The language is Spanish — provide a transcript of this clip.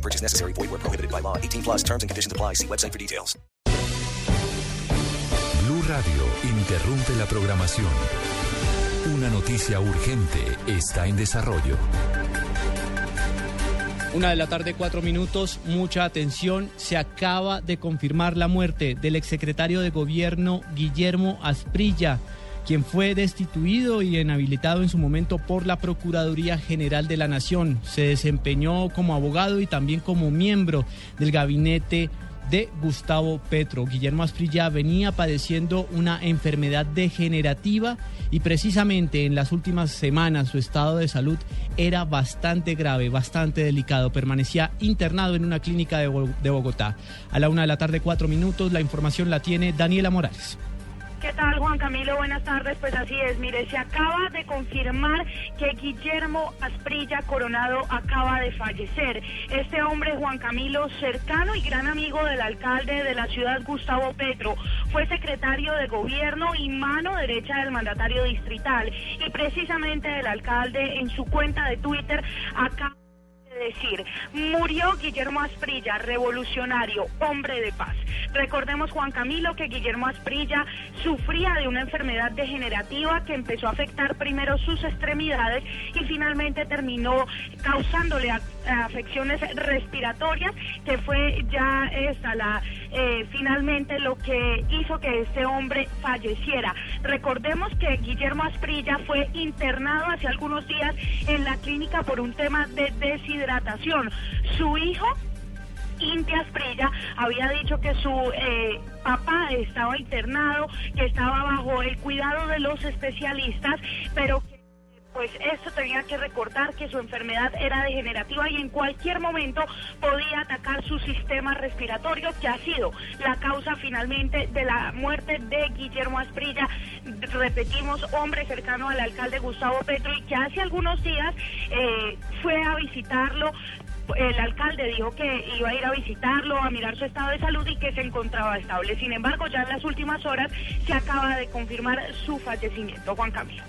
No purchase necessary. Void where prohibited by law. 18 plus terms and conditions apply. See website for details. Blue Radio interrumpe la programación. Una noticia urgente está en desarrollo. Una de la tarde, cuatro minutos, mucha atención. Se acaba de confirmar la muerte del exsecretario de gobierno Guillermo Asprilla, quien fue destituido y inhabilitado en su momento por la Procuraduría General de la Nación. Se desempeñó como abogado y también como miembro del gabinete de Gustavo Petro. Guillermo Asprilla venía padeciendo una enfermedad degenerativa y precisamente en las últimas semanas su estado de salud era bastante grave, bastante delicado. Permanecía internado en una clínica de, Bo- de Bogotá. A la una de la tarde, cuatro minutos, la información la tiene Daniela Morales. ¿Qué tal, Juan Camilo? Buenas tardes. Pues así es. Mire, se acaba de confirmar que Guillermo Asprilla Coronado acaba de fallecer. Este hombre, Juan Camilo, cercano y gran amigo del alcalde de la ciudad, Gustavo Petro, fue secretario de gobierno y mano derecha del mandatario distrital. Y precisamente el alcalde en su cuenta de Twitter acaba decir, murió Guillermo Asprilla, revolucionario, hombre de paz. Recordemos, Juan Camilo, que Guillermo Asprilla sufría de una enfermedad degenerativa que empezó a afectar primero sus extremidades y finalmente terminó causándole afecciones respiratorias, que fue ya esta la eh, finalmente lo que hizo que este hombre falleciera. Recordemos que Guillermo Asprilla fue internado hace algunos días en la clínica por un tema de deshidratación. Su hijo Inti Asprilla había dicho que su eh, papá estaba internado, que estaba bajo el cuidado de los especialistas, pero pues esto tenía que recordar que su enfermedad era degenerativa y en cualquier momento podía atacar su sistema respiratorio, que ha sido la causa finalmente de la muerte de Guillermo Asprilla. Repetimos, hombre cercano al alcalde Gustavo Petro y que hace algunos días eh, fue a visitarlo el alcalde dijo que iba a ir a visitarlo, a mirar su estado de salud y que se encontraba estable. Sin embargo, ya en las últimas horas se acaba de confirmar su fallecimiento. Juan Camilo.